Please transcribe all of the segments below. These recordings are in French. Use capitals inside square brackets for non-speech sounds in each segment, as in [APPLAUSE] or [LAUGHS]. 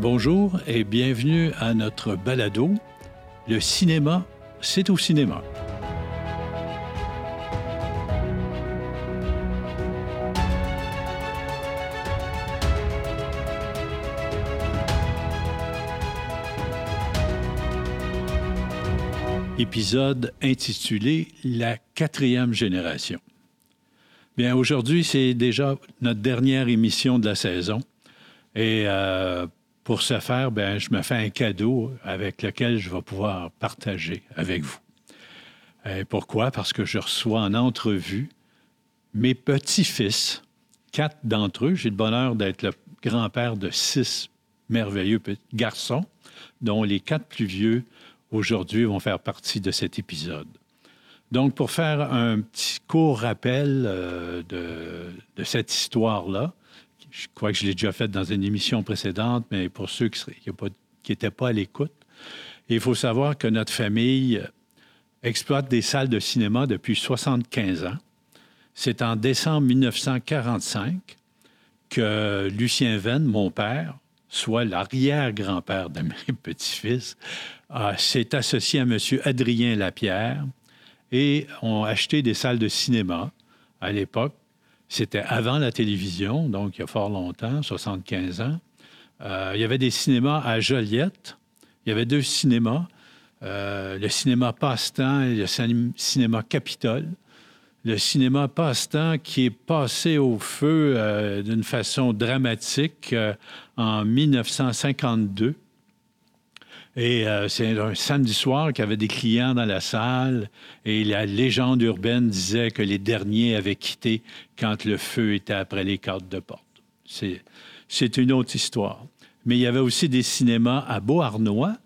Bonjour et bienvenue à notre balado. Le cinéma, c'est au cinéma. Épisode intitulé La quatrième génération. Bien, aujourd'hui, c'est déjà notre dernière émission de la saison. Et euh, pour ce faire, bien, je me fais un cadeau avec lequel je vais pouvoir partager avec vous. Et pourquoi? Parce que je reçois en entrevue mes petits-fils, quatre d'entre eux. J'ai le bonheur d'être le grand-père de six merveilleux garçons, dont les quatre plus vieux aujourd'hui vont faire partie de cet épisode. Donc, pour faire un petit court rappel euh, de, cette histoire-là, je crois que je l'ai déjà fait dans une émission précédente, mais pour ceux qui n'étaient pas à l'écoute, il faut savoir que notre famille exploite des salles de cinéma depuis 75 ans. C'est en décembre 1945 que Lucien Venn, mon père, soit l'arrière-grand-père de [LAUGHS] mes petits-fils, s'est associé à M. Adrien Lapierre, et ont acheté des salles de cinéma à l'époque. C'était avant la télévision, donc il y a fort longtemps, 75 ans. Euh, il y avait des cinémas à Joliette. Il y avait deux cinémas, euh, le cinéma Passe-Temps et le cinéma Capitole. Le cinéma Passe-Temps qui est passé au feu euh, d'une façon dramatique en 1952 et euh, c'est un samedi soir qu'il y avait des clients dans la salle et la légende urbaine disait que les derniers avaient quitté quand le feu était après les cartes de porte. C'est une autre histoire. Mais il y avait aussi des cinémas à Beauharnois,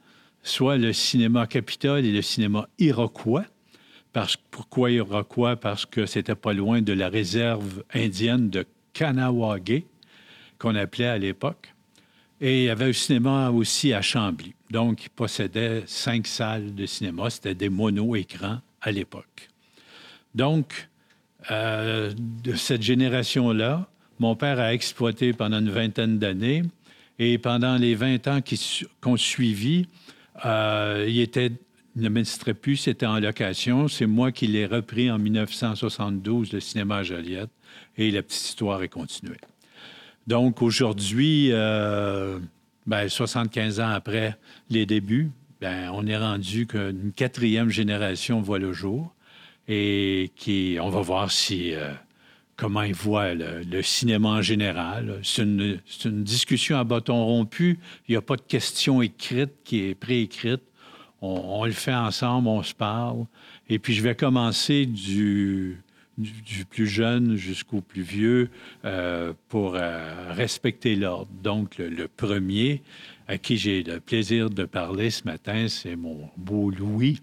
soit le cinéma Capitole et le cinéma Iroquois. Pourquoi Iroquois? Parce que c'était pas loin de la réserve indienne de Kanawagé, qu'on appelait à l'époque. Et il y avait un cinéma aussi à Chambly. Donc, il possédait cinq salles de cinéma. C'était des mono-écrans à l'époque. Donc, euh, de cette génération-là, mon père a exploité pendant une vingtaine d'années. Et pendant les 20 ans qui ont suivi, euh, il était ne plus, c'était en location. C'est moi qui l'ai repris en 1972, le cinéma Joliette, et la petite histoire est continuée. Donc aujourd'hui, euh, ben, 75 ans après les débuts, ben, on est rendu qu'une quatrième génération voit le jour et qui, on va voir si euh, comment ils voient le, cinéma en général. C'est une, discussion à bâton rompu. Il n'y a pas de question écrite qui est préécrite. On, le fait ensemble, on se parle. Et puis je vais commencer du, du, plus jeune jusqu'au plus vieux euh, pour euh, respecter l'ordre. Donc, le, premier à qui j'ai le plaisir de parler ce matin, c'est mon beau Louis.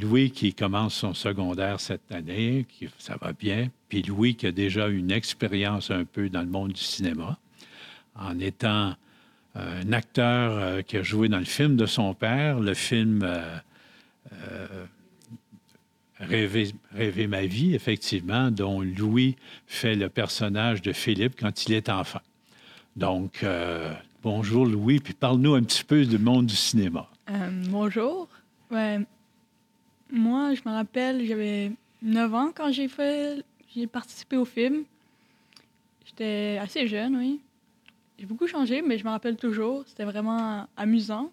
Louis qui commence son secondaire cette année, qui, ça va bien. Puis Louis qui a déjà une expérience un peu dans le monde du cinéma, en étant euh, un acteur qui a joué dans le film de son père, le film Rêver, ma vie, effectivement, dont Louis fait le personnage de Philippe quand il est enfant. Donc, euh, bonjour Louis, puis parle-nous un petit peu du monde du cinéma. Euh, bonjour. Ouais. Moi, je me rappelle, j'avais 9 ans quand j'ai fait, j'ai participé au film. J'étais assez jeune, oui. J'ai beaucoup changé, mais je me rappelle toujours. C'était vraiment amusant.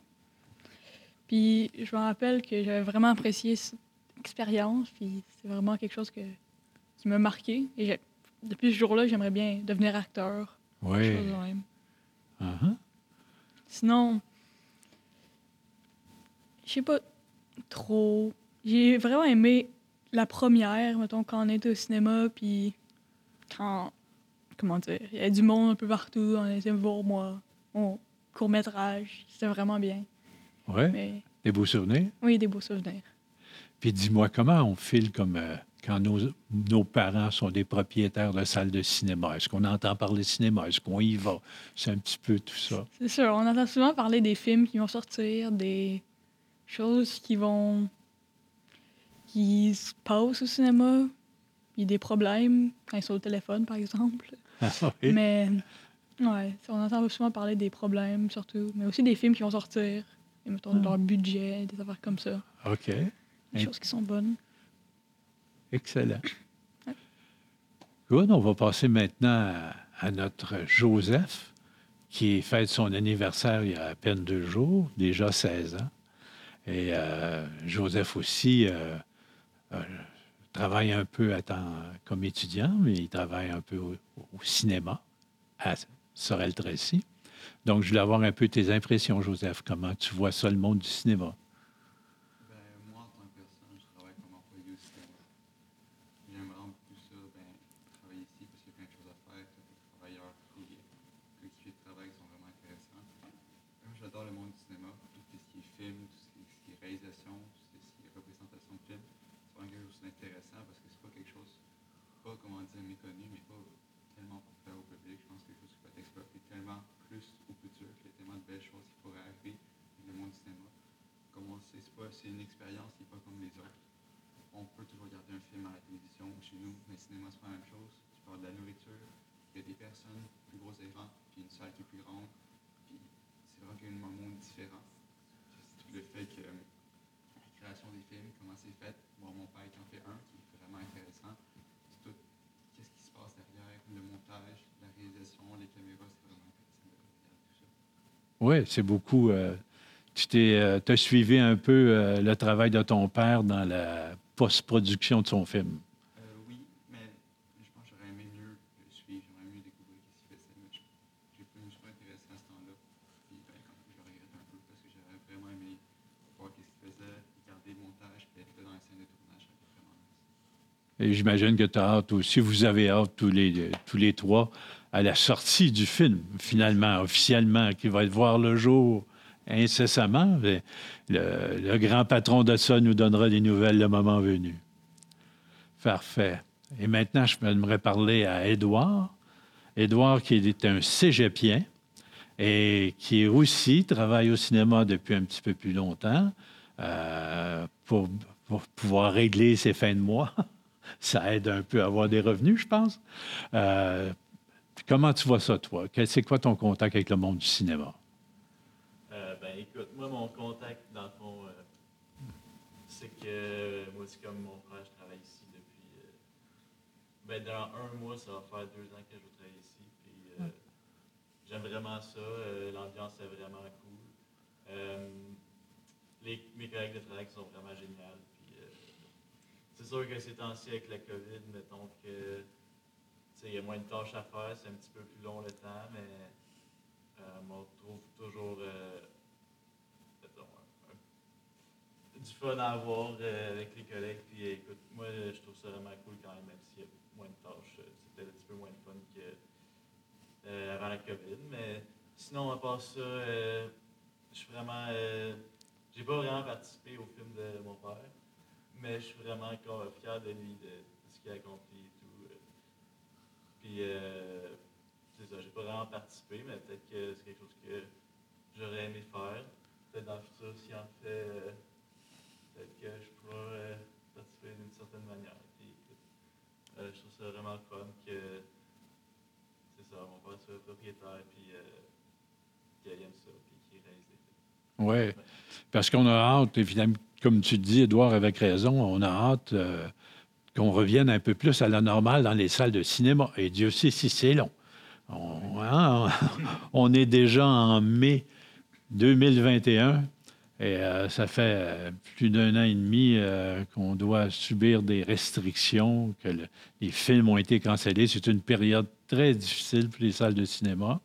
Puis je me rappelle que j'avais vraiment apprécié expérience, puis c'est vraiment quelque chose que, qui m'a marqué. Et depuis ce jour-là, j'aimerais bien devenir acteur. Oui. Uh-huh. Sinon, je sais pas trop. J'ai vraiment aimé la première, mettons, quand on était au cinéma, puis quand, comment dire, il y a du monde un peu partout, on était voir moi, mon court-métrage, c'était vraiment bien. Oui? Des beaux souvenirs? Oui, des beaux souvenirs. Puis dis-moi, comment on file comme euh, quand nos, parents sont des propriétaires de salles de cinéma? Est-ce qu'on entend parler de cinéma? Est-ce qu'on y va? C'est un petit peu tout ça. C'est sûr. On entend souvent parler des films qui vont sortir, des choses qui vont. qui se passent au cinéma. Il y a des problèmes quand ils sont au téléphone, par exemple. [LAUGHS] Ah, Mais Ouais, on entend souvent parler des problèmes, surtout, mais aussi des films qui vont sortir, et mettons Ah. leur budget, des affaires comme ça. OK. Des choses qui sont bonnes. Excellent. [COUGHS] Good. On va passer maintenant à, à notre Joseph, qui fête son anniversaire il y a à peine deux jours, déjà 16 ans. Et euh, Joseph aussi euh, euh, travaille un peu à temps comme étudiant, mais il travaille un peu au, au cinéma à Sorel-Tracy. Donc, je voulais avoir un peu tes impressions, Joseph. Comment tu vois ça, le monde du cinéma? Ben, moi, en tant que personne, je travaille comme employé au cinéma. J'aime vraiment beaucoup ça, ben, travailler ici parce qu'il y a plein de choses à faire. Tous les travailleurs, tous les coéquipiers de travail sont vraiment intéressants. Moi, j'adore le monde du cinéma, tout ce qui est film, tout ce qui est, ce qui est réalisation, tout ce qui est représentation de film. C'est vraiment quelque chose d'intéressant parce que c'est pas quelque chose, pas dire méconnu, mais pas tellement populaire au public. Je pense que quelque chose qui peut être exploité tellement plus au futur, qu'il y a tellement de belles choses qui pourraient arriver dans le monde du cinéma comme on sait, c'est une expérience qui n'est pas comme les autres. On peut toujours regarder un film à la télévision ou chez nous, mais le cinéma, c'est pas la même chose. Tu parles de la nourriture, il y a des personnes, plus gros écrans, puis une salle qui est plus grande, puis c'est vraiment un monde différent. Tout le fait que la création des films, comment c'est fait. Bon, mon père qui en fait un, qui est vraiment intéressant. C'est tout, qu'est-ce qui se passe derrière, le montage, la réalisation, les caméras, c'est vraiment intéressant de regarder tout ça. Oui, c'est beaucoup. euh, tu t'es, euh, t'as suivi un peu euh, le travail de ton père dans la post-production de son film. Euh, oui, mais je pense que j'aurais aimé mieux le suivre, j'aurais aimé découvrir ce qu'il faisait. mais je j'ai pas- je pas intéressé à ce temps-là. Puis ben, je regrette un peu parce que j'aurais vraiment aimé voir ce qu'il faisait, regarder le montage, puis être dans la scène de tournage, vraiment. Et j'imagine que tu as hâte aussi, vous avez hâte tous les, tous les trois à la sortie du film, finalement, officiellement, qui va être voir le jour incessamment. Le, grand patron de ça nous donnera des nouvelles le moment venu. Parfait. Et maintenant, je m'aimerais parler à Édouard. Édouard, qui est un cégepien et qui aussi travaille au cinéma depuis un petit peu plus longtemps euh, pour, pour pouvoir régler ses fins de mois. [LAUGHS] Ça aide un peu à avoir des revenus, je pense. Euh, comment tu vois ça, toi? C'est quoi ton contact avec le monde du cinéma? Euh, ben écoute, moi mon contact dans le fond, euh, c'est que euh, moi c'est comme mon frère, je travaille ici depuis. euh, ben dans un mois, ça va faire deux ans que je travaille ici. Puis euh, j'aime vraiment ça. euh, L'ambiance est vraiment cool. Euh, les, mes collègues de travail sont vraiment géniales. Puis euh, c'est sûr que ces temps-ci avec la COVID, mettons que il y a moins de tâches à faire, c'est un petit peu plus long le temps, mais euh, on trouve toujours euh, du fun à avoir euh, avec les collègues. Puis écoute, moi je trouve ça vraiment cool quand même, même s'il y a moins de tâches. peut-être un petit peu moins de fun que euh, avant la COVID. Mais sinon, à part ça, je suis vraiment. j'ai pas vraiment participé au film de mon père, mais je suis vraiment encore fier de lui, de, ce qu'il a accompli. Puis, euh, c'est ça, j'ai pas vraiment participé, mais peut-être que c'est quelque chose que j'aurais aimé faire. Peut-être dans le futur, s'il en fait, euh, peut-être que je pourrais euh, participer d'une certaine manière. Euh, je trouve ça vraiment fun que c'est ça, mon père soit propriétaire, puis qu'il aime ça, puis qu'il réalise des. Oui, parce qu'on a hâte, évidemment, comme tu dis, Édouard, avec raison, on a hâte qu'on revienne un peu plus à la normale dans les salles de cinéma. Et Dieu sait si c'est long. On, hein, est déjà en mai 2021 et euh, ça fait euh, plus d'un an et demi euh, qu'on doit subir des restrictions, que le- les films ont été cancellés. C'est une période très difficile pour les salles de cinéma.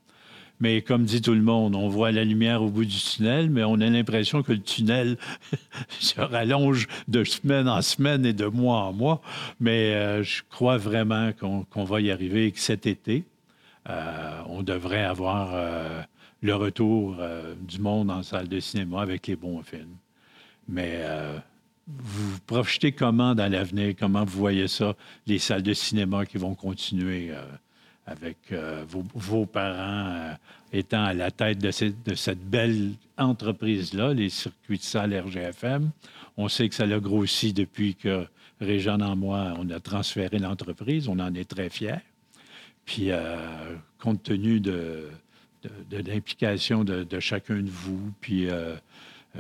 Mais comme dit tout le monde, on voit la lumière au bout du tunnel, mais on a l'impression que le tunnel [LAUGHS] se rallonge de semaine en semaine et de mois en mois. Mais euh, je crois vraiment qu'on va y arriver et que cet été, euh, on devrait avoir euh, le retour du monde en salle de cinéma avec les bons films. Mais vous vous comment dans l'avenir, comment vous voyez ça, les salles de cinéma qui vont continuer avec euh, vos, parents euh, étant à la tête de, cette- de belle entreprise-là, les circuits de salles RGFM. On sait que ça a grossi depuis que Régent et moi, on a transféré l'entreprise. On en est très fiers. Puis, euh, compte tenu de, de, l'implication de, chacun de vous, puis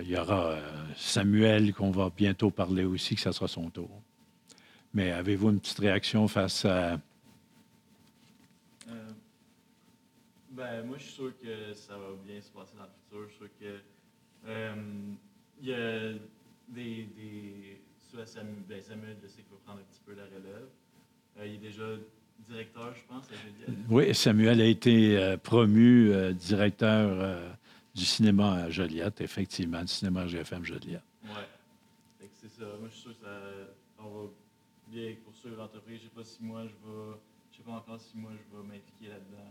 il y aura Samuel qu'on va bientôt parler aussi, que ça sera son tour. Mais avez-vous une petite réaction face à... ben, moi, je suis sûr que ça va bien se passer dans le futur. Je suis sûr que il y a des, des soit Samuel, ben Samuel, je sais qu'il va prendre un petit peu la relève. Euh, il est déjà directeur, je pense, à Joliette. Oui, Samuel a été euh, promu euh, directeur du cinéma à Joliette, effectivement, du cinéma GFM Joliette. Oui. C'est ça. Moi, je suis sûr que ça, on va bien poursuivre l'entreprise. Je ne sais pas si moi, je vais. Je sais pas encore si moi, je vais m'impliquer là-dedans,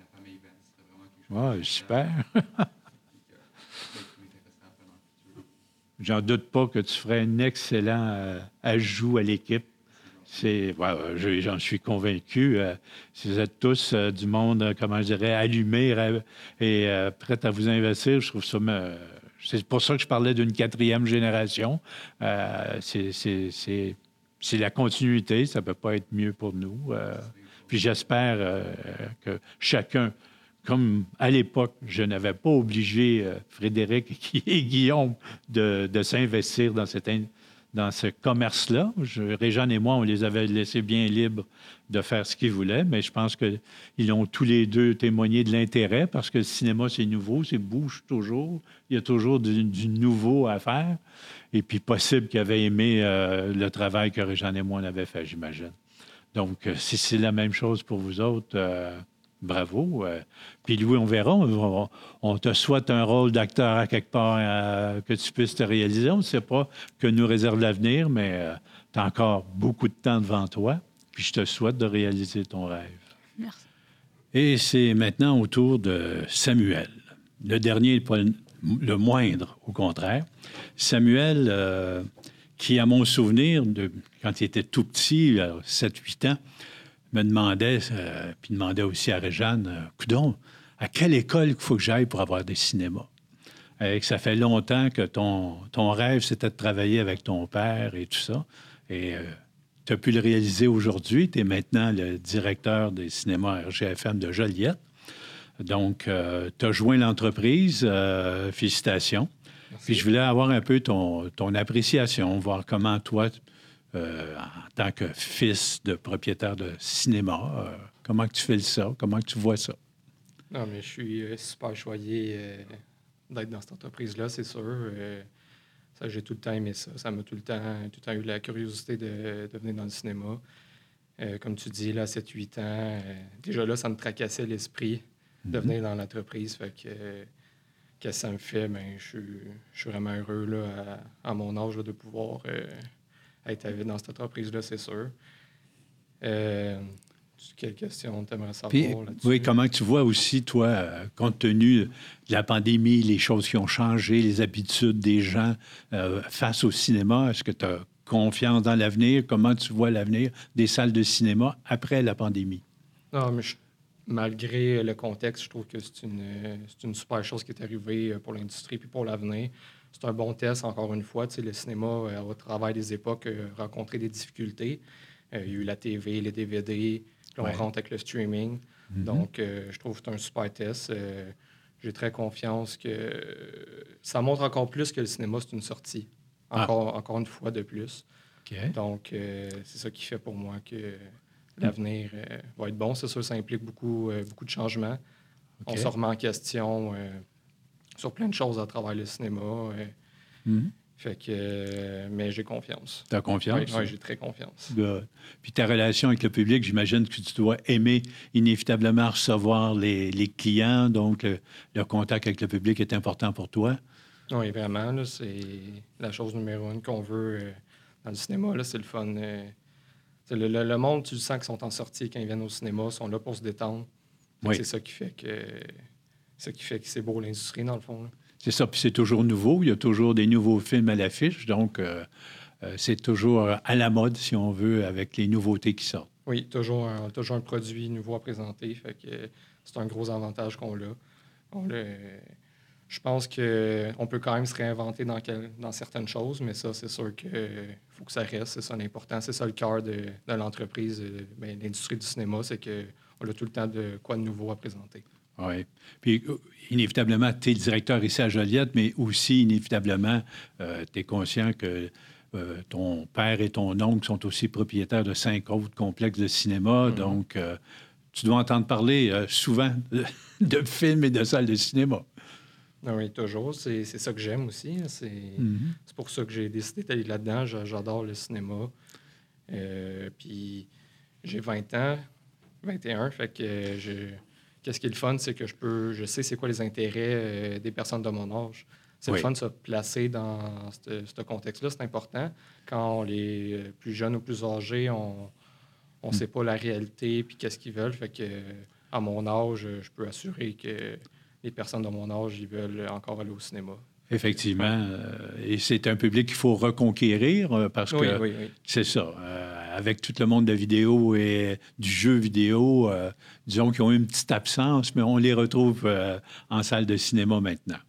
Super. J'en doute pas que tu ferais un excellent euh, ajout à l'équipe. C'est, j'en suis convaincu. Euh, si vous êtes tous euh, du monde, comment je dirais, allumé et prêt à vous investir, je trouve ça. c'est pour ça que je parlais d'une quatrième génération. c'est, la continuité, ça peut pas être mieux pour nous. Puis j'espère que chacun, comme à l'époque, je n'avais pas obligé euh, Frédéric [LAUGHS] et Guillaume de, s'investir dans, ce commerce-là. Réjeanne et moi, on les avait laissés bien libres de faire ce qu'ils voulaient, mais je pense qu'ils ont tous les deux témoigné de l'intérêt parce que le cinéma, c'est nouveau, c'est bouge toujours. Il y a toujours du, nouveau à faire. Et puis, possible qu'ils avaient aimé euh, le travail que Réjeanne et moi on avait fait, j'imagine. Donc, euh, si c'est la même chose pour vous autres, bravo. Euh. Puis Louis, on verra. On, te souhaite un rôle d'acteur à quelque part que tu puisses te réaliser. On ne sait pas que nous réserve l'avenir, mais tu as encore beaucoup de temps devant toi. Puis je te souhaite de réaliser ton rêve. Merci. Et c'est maintenant au tour de Samuel. Le dernier, pas le moindre, au contraire. Samuel qui, à mon souvenir, de, quand il était tout petit, 7-8 ans, me demandait, euh, puis demandait aussi à Réjeanne, euh, Coudon, à quelle école il faut que j'aille pour avoir des cinémas? Et que ça fait longtemps que ton, ton rêve, c'était de travailler avec ton père et tout ça. Et euh, tu as pu le réaliser aujourd'hui. Tu es maintenant le directeur des cinémas RGFM de Joliette. Donc, tu as joint l'entreprise. félicitations. Puis je voulais avoir un peu ton, ton appréciation, voir comment toi, euh, en tant que fils de propriétaire de cinéma, euh, comment tu fais ça, comment tu vois ça? Non, mais je suis euh, super choyé d'être dans cette entreprise-là, c'est sûr. ça, j'ai tout le temps aimé ça. Ça m'a tout le temps, tout le temps eu la curiosité de, de venir dans le cinéma. comme tu dis, là, 7-8 ans, déjà là, ça me tracassait l'esprit de mhm. venir dans l'entreprise. Fait que que ça me fait, mais ben, je, suis vraiment heureux là, à, mon âge de pouvoir euh, être dans cette entreprise-là, c'est sûr. Euh, quelle question tu aimerais savoir là-dessus? Oui, comment tu vois aussi, toi, euh, compte tenu de la pandémie, les choses qui ont changé, les habitudes des gens face au cinéma, est-ce que tu as confiance dans l'avenir? Comment tu vois l'avenir des salles de cinéma après la pandémie? Non, mais je malgré le contexte, je trouve que c'est une, une, super chose qui est arrivée euh, pour l'industrie puis pour l'avenir. C'est un bon test, encore une fois. Le cinéma, euh, au travers des époques, a rencontré des difficultés. Euh, il y a eu la TV, les DVD, là, on rentre avec le streaming. Mm-hmm. Donc, je trouve que c'est un super test. J'ai très confiance que ça montre encore plus que le cinéma, c'est une sortie. Ah. Encore, encore une fois de plus. Donc, c'est ça qui fait pour moi que l'avenir euh, va être bon. C'est sûr, ça implique beaucoup, euh, beaucoup de changements. On se remet en question euh, sur plein de choses à travers le cinéma. Mhm. Fait que, mais j'ai confiance. Tu as confiance? Oui, j'ai très confiance. Puis ta relation avec le public, j'imagine que tu dois aimer inévitablement recevoir les, clients, donc le, contact avec le public est important pour toi. Oui, vraiment. C'est la chose numéro une qu'on veut dans le cinéma. C'est le fun Le, le- le monde, tu le sens qu'ils sont en sortie quand ils viennent au cinéma, ils sont là pour se détendre. Oui. C'est ça qui fait que c'est ça qui fait que c'est beau l'industrie, dans le fond. C'est ça, puis c'est toujours nouveau. Il y a toujours des nouveaux films à l'affiche, donc euh, euh, c'est toujours à la mode, si on veut, avec les nouveautés qui sortent. Oui, toujours un, toujours un produit nouveau à présenter. Fait que c'est un gros avantage qu'on a. On je pense qu'on peut quand même se réinventer dans, quel- dans certaines choses, mais ça, c'est sûr qu'il faut que ça reste. C'est ça l'important. C'est ça le cœur de, de l'entreprise, euh, ben, l'industrie du cinéma, c'est qu'on a tout le temps de quoi de nouveau à présenter. Oui. Puis, euh, inévitablement, tu es le directeur ici à Joliette, mais aussi, inévitablement, tu es conscient que euh, ton père et ton oncle sont aussi propriétaires de cinq autres complexes de cinéma. Mhm. Donc, euh, tu dois entendre parler euh, souvent [LAUGHS] de, de films et de salles de cinéma. Oui, toujours. C'est ça que j'aime aussi. hein. C'est. C'est pour ça que j'ai décidé d'aller là-dedans. J'a- J'adore le cinéma. Euh, puis j'ai 20 ans, 21, fait que euh, je... qu'est-ce qui est le fun, c'est que je peux, je sais c'est quoi les intérêts euh, des personnes de mon âge. C'est Oui. le fun de se placer dans ce contexte-là, c'est important. Quand on est euh, plus jeune ou plus âgé, on ne Mm. sait pas la réalité puis qu'est-ce qu'ils veulent. Fait que à mon âge, je peux assurer que les personnes de mon âge, ils veulent encore aller au cinéma. Effectivement. euh, et c'est un public qu'il faut reconquérir parce Oui, que oui, oui. c'est ça. Avec tout le monde de la vidéo et du jeu vidéo, euh, disons qu'ils ont eu une petite absence, mais on les retrouve euh, en salle de cinéma maintenant.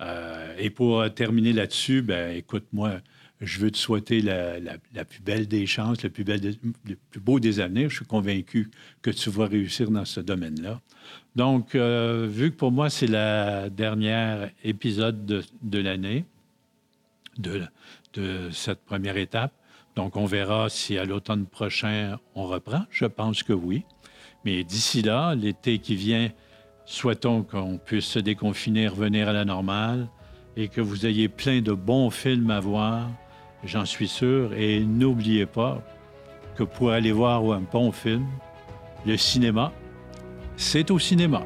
Euh, et pour terminer là-dessus, ben, écoute, moi, je veux te souhaiter la, plus belle des chances, le plus, beau des avenirs. Je suis convaincu que tu vas réussir dans ce domaine-là. Donc, vu que pour moi, c'est la dernière épisode de, l'année, de cette première étape, donc on verra si à l'automne prochain, on reprend. Je pense que oui. Mais d'ici là, l'été qui vient, souhaitons qu'on puisse se déconfiner, revenir à la normale et que vous ayez plein de bons films à voir, j'en suis sûr. Et n'oubliez pas que pour aller voir un bon film, le cinéma, c'est au cinéma.